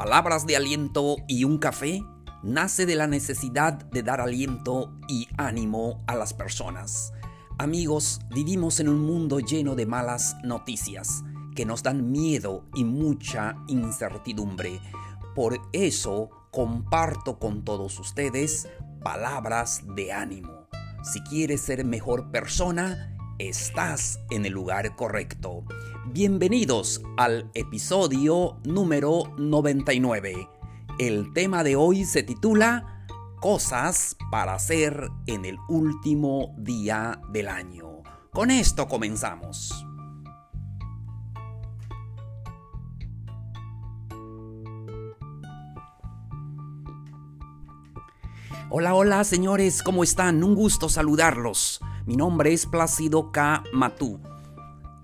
palabras de aliento y un café nace de la necesidad de dar aliento y ánimo a las personas. Amigos, vivimos en un mundo lleno de malas noticias que nos dan miedo y mucha incertidumbre. Por eso comparto con todos ustedes palabras de ánimo. Si quieres ser mejor persona, estás en el lugar correcto. Bienvenidos al episodio número 99. El tema de hoy se titula Cosas para hacer en el último día del año. Con esto comenzamos. Hola, hola señores, ¿cómo están? Un gusto saludarlos. Mi nombre es Plácido K. Matú.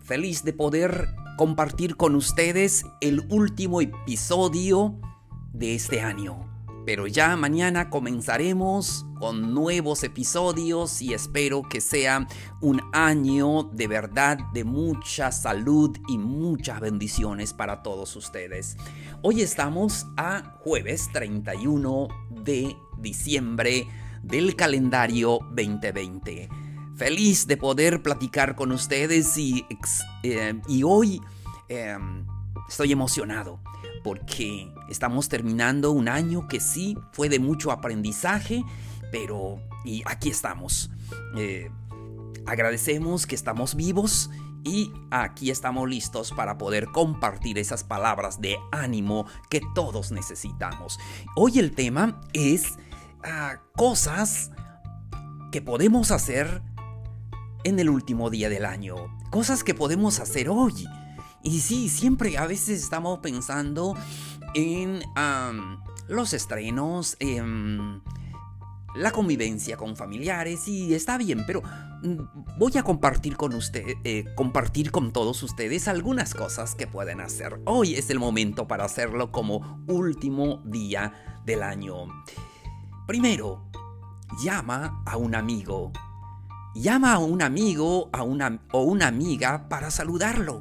Feliz de poder compartir con ustedes el último episodio de este año. Pero ya mañana comenzaremos con nuevos episodios y espero que sea un año de verdad de mucha salud y muchas bendiciones para todos ustedes. Hoy estamos a jueves 31 de diciembre del calendario 2020. Feliz de poder platicar con ustedes y, eh, y hoy em, estoy emocionado porque estamos terminando un año que sí fue de mucho aprendizaje, pero y aquí estamos. Eh, agradecemos que estamos vivos y aquí estamos listos para poder compartir esas palabras de ánimo que todos necesitamos. Hoy el tema es ah, cosas que podemos hacer en el último día del año. Cosas que podemos hacer hoy. Y sí, siempre a veces estamos pensando en los estrenos, en la convivencia con familiares y está bien, pero mm, voy a compartir con usted, eh, compartir con todos ustedes algunas cosas que pueden hacer. Hoy es el momento para hacerlo como último día del año. Primero, llama a un amigo. Llama a un amigo a una, o una amiga para saludarlo.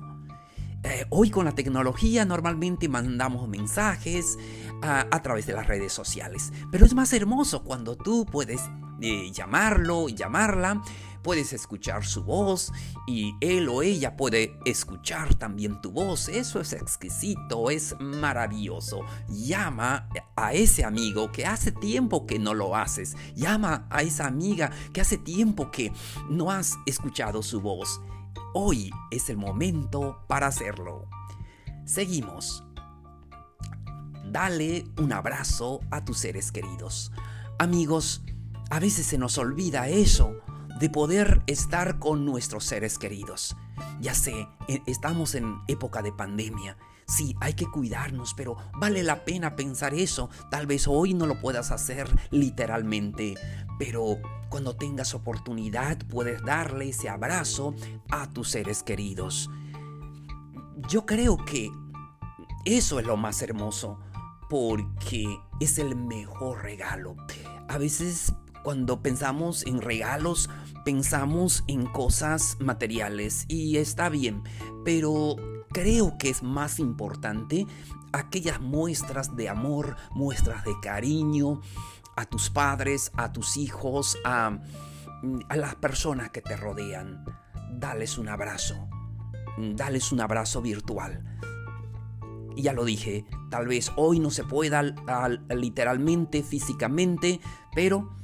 Eh, hoy con la tecnología normalmente mandamos mensajes a, través de las redes sociales, pero es más hermoso cuando tú puedes eh, llamarlo, llamarla, puedes escuchar su voz y él o ella puede escuchar también tu voz. Eso es exquisito, es maravilloso. Llama a ese amigo que hace tiempo que no lo haces. Llama a esa amiga que hace tiempo que no has escuchado su voz. Hoy es el momento para hacerlo. Seguimos. Dale un abrazo a tus seres queridos. Amigos, a veces se nos olvida eso de poder estar con nuestros seres queridos. Ya sé, e, estamos en época de pandemia. Sí, hay que cuidarnos, pero vale la pena pensar eso. Tal vez hoy no lo puedas hacer literalmente, pero cuando tengas oportunidad puedes darle ese abrazo a tus seres queridos. Yo creo que eso es lo más hermoso porque es el mejor regalo. A veces cuando pensamos en regalos, pensamos en cosas materiales y está bien, pero creo que es más importante aquellas muestras de amor, muestras de cariño, a tus padres, a tus hijos, a, a las personas que te rodean. Dales un abrazo. Dales un abrazo virtual. Ya lo dije, tal vez hoy no se pueda literalmente, físicamente, pero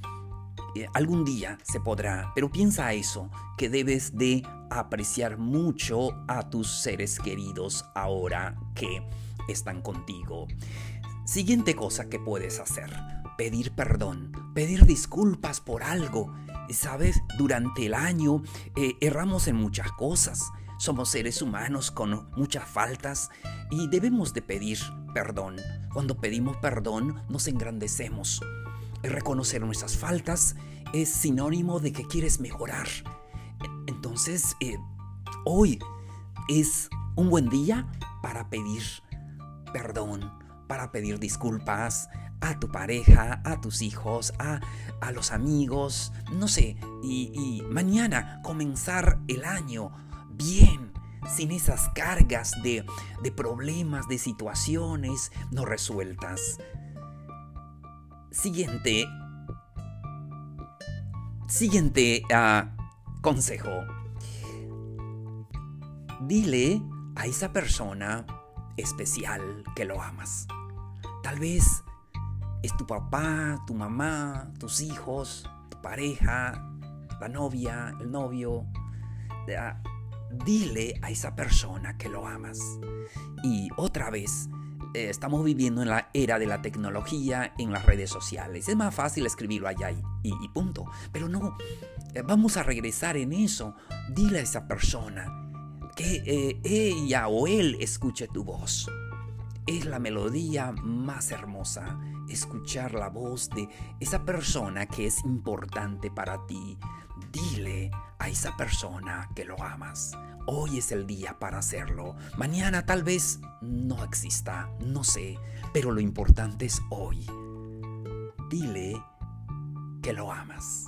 eh, algún día se podrá. Pero piensa eso, que debes de apreciar mucho a tus seres queridos ahora que están contigo. Siguiente cosa que puedes hacer pedir perdón, pedir disculpas por algo. Sabes, durante el año eh, erramos en muchas cosas. Somos seres humanos con muchas faltas y debemos de pedir perdón. Cuando pedimos perdón nos engrandecemos. Reconocer nuestras faltas es sinónimo de que quieres mejorar. Entonces, eh, hoy es un buen día para pedir perdón, para pedir disculpas, a tu pareja, a tus hijos, a, a los amigos, no sé, y, y mañana comenzar el año bien, sin esas cargas de, de problemas, de situaciones no resueltas. Siguiente. Siguiente uh, consejo. Dile a esa persona especial que lo amas. Tal vez es tu papá, tu mamá, tus hijos, tu pareja, la novia, el novio. Dile a esa persona que lo amas. Y otra vez, eh, estamos viviendo en la era de la tecnología, en las redes sociales. Es más fácil escribirlo allá y, punto. Pero no, eh, vamos a regresar en eso. Dile a esa persona que eh, ella o él escuche tu voz. Es la melodía más hermosa, escuchar la voz de esa persona que es importante para ti. Dile a esa persona que lo amas. Hoy es el día para hacerlo. Mañana tal vez no exista, no sé, pero lo importante es hoy. Dile que lo amas.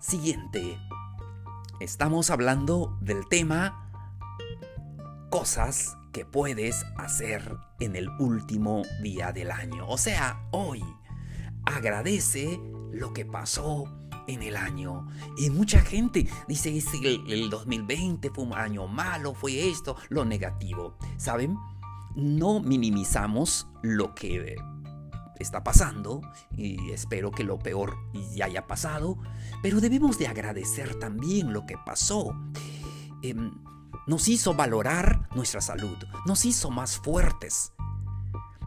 Siguiente. Estamos hablando del tema cosas que puedes hacer en el último día del año. O sea, hoy. Agradece lo que pasó en el año. Y mucha gente dice que el, 2020 fue un año malo, fue esto, lo negativo. ¿Saben? No minimizamos lo que está pasando y espero que lo peor ya haya pasado, pero debemos de agradecer también lo que pasó. Em, nos hizo valorar nuestra salud, nos hizo más fuertes.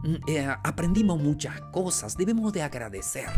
Mm, eh, aprendimos muchas cosas, debemos de agradecer.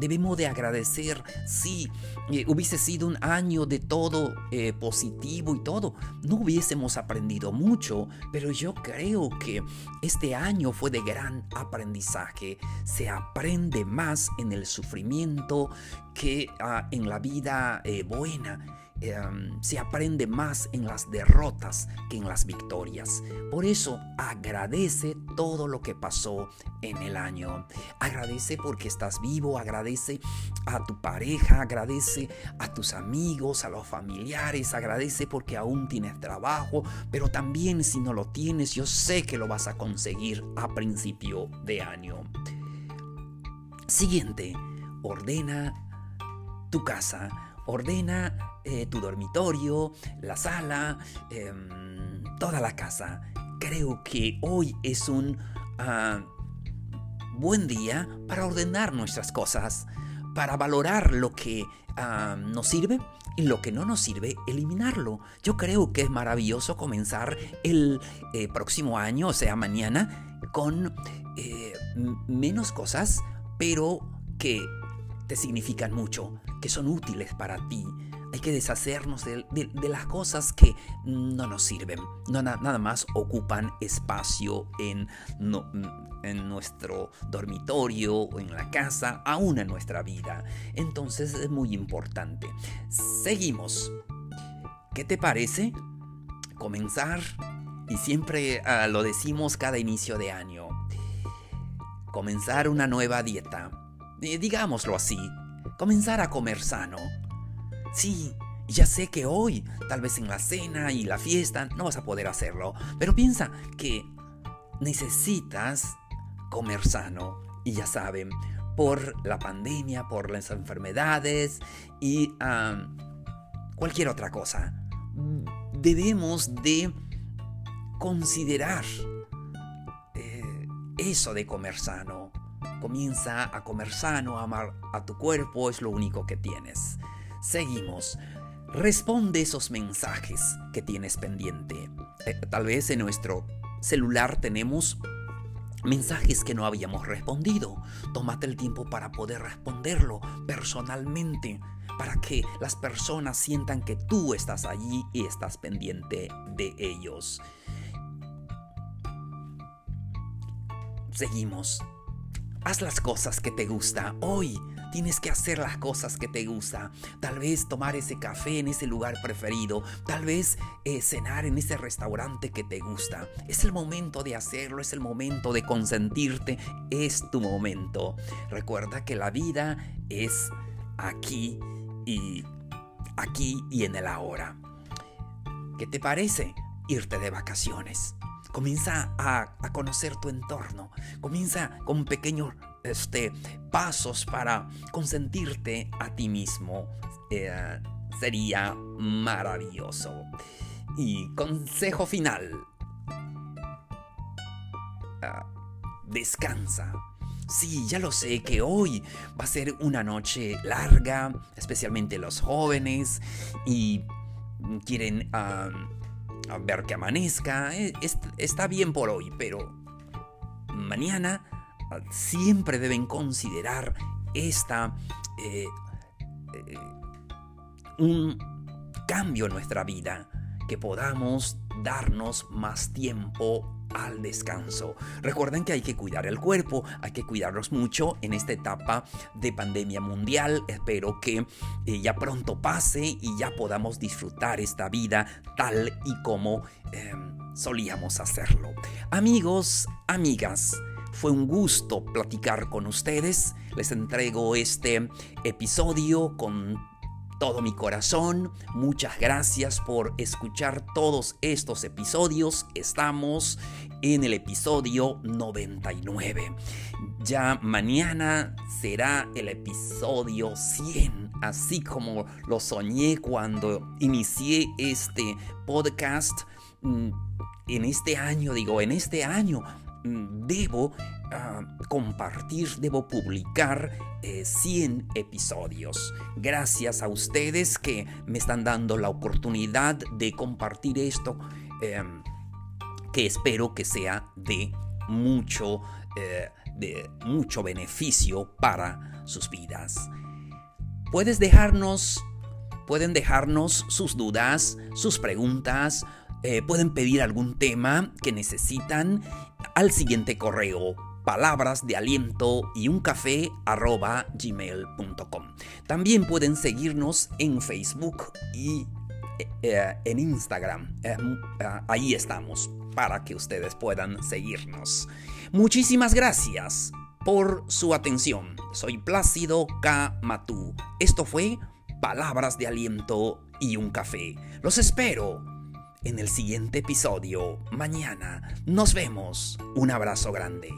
Debemos de agradecer, si eh, hubiese sido un año de todo eh, positivo y todo, no hubiésemos aprendido mucho, pero yo creo que este año fue de gran aprendizaje. Se aprende más en el sufrimiento que ah, en la vida buena. Em, se aprende más en las derrotas que en las victorias. Por eso agradece todo lo que pasó en el año. Agradece porque estás vivo, agradece a tu pareja, agradece a tus amigos, a los familiares, agradece porque aún tienes trabajo, pero también si no lo tienes, yo sé que lo vas a conseguir a principio de año. Siguiente, ordena tu casa, ordena eh, tu dormitorio, la sala, em, toda la casa. Creo que hoy es un ah, buen día para ordenar nuestras cosas, para valorar lo que ah, nos sirve y lo que no nos sirve, eliminarlo. Yo creo que es maravilloso comenzar el eh, próximo año, o sea, mañana, con eh, menos cosas, pero que te significan mucho, que son útiles para ti hay que deshacernos de, las cosas que no nos sirven, no, nada más ocupan espacio en, en nuestro dormitorio o en la casa, aún en nuestra vida. Entonces es muy importante. Seguimos. ¿Qué te parece? Comenzar, y siempre ah, lo decimos cada inicio de año, comenzar una nueva dieta. Digámoslo así, comenzar a comer sano Sí, ya sé que hoy, tal vez en la cena y la fiesta, no vas a poder hacerlo, pero piensa que necesitas comer sano. Y ya saben, por la pandemia, por las enfermedades y cualquier otra cosa, debemos de considerar eh, eso de comer sano. Comienza a comer sano, amar a tu cuerpo, es lo único que tienes. Seguimos. Responde esos mensajes que tienes pendiente. Eh, tal vez en nuestro celular tenemos mensajes que no habíamos respondido. Tómate el tiempo para poder responderlo personalmente, para que las personas sientan que tú estás allí y estás pendiente de ellos. Seguimos. Haz las cosas que te gusta hoy. Tienes que hacer las cosas que te gusta. Tal vez tomar ese café en ese lugar preferido. Tal vez eh, cenar en ese restaurante que te gusta. Es el momento de hacerlo. Es el momento de consentirte. Es tu momento. Recuerda que la vida es aquí y aquí y en el ahora. ¿Qué te parece irte de vacaciones? Comienza a, conocer tu entorno. Comienza con pequeños este, pasos para consentirte a ti mismo. Eh, sería maravilloso. Y consejo final. Ah, descansa. Sí, ya lo sé que hoy va a ser una noche larga, especialmente los jóvenes, y quieren ver que amanezca. Eh, está bien por hoy, pero mañana siempre deben considerar esta... Eh, eh, un cambio en nuestra vida, que podamos darnos más tiempo al descanso. Recuerden que hay que cuidar el cuerpo, hay que cuidarnos mucho en esta etapa de pandemia mundial. Espero que eh, ya pronto pase y ya podamos disfrutar esta vida tal y como solíamos hacerlo. Amigos, amigas, fue un gusto platicar con ustedes. Les entrego este episodio con todo mi corazón. Muchas gracias por escuchar todos estos episodios. Estamos en el episodio 99. Ya mañana será el episodio 100, así como lo soñé cuando inicié este podcast. Mm, en este año, digo, en este año debo ah, compartir, debo publicar 100 eh, episodios. Gracias a ustedes que me están dando la oportunidad de compartir esto, em, que espero que sea de mucho, eh, de mucho beneficio para sus vidas. Puedes dejarnos, pueden dejarnos sus dudas, sus preguntas, eh, pueden pedir algún tema que necesitan al siguiente correo palabras de aliento y un café arroba gmail.com. También pueden seguirnos en Facebook y eh, eh, en Instagram. Ahí estamos para que ustedes puedan seguirnos. Muchísimas gracias por su atención. Soy Plácido K. Matú. Esto fue Palabras de Aliento y un Café. Los espero en el siguiente episodio mañana. Nos vemos. Un abrazo grande.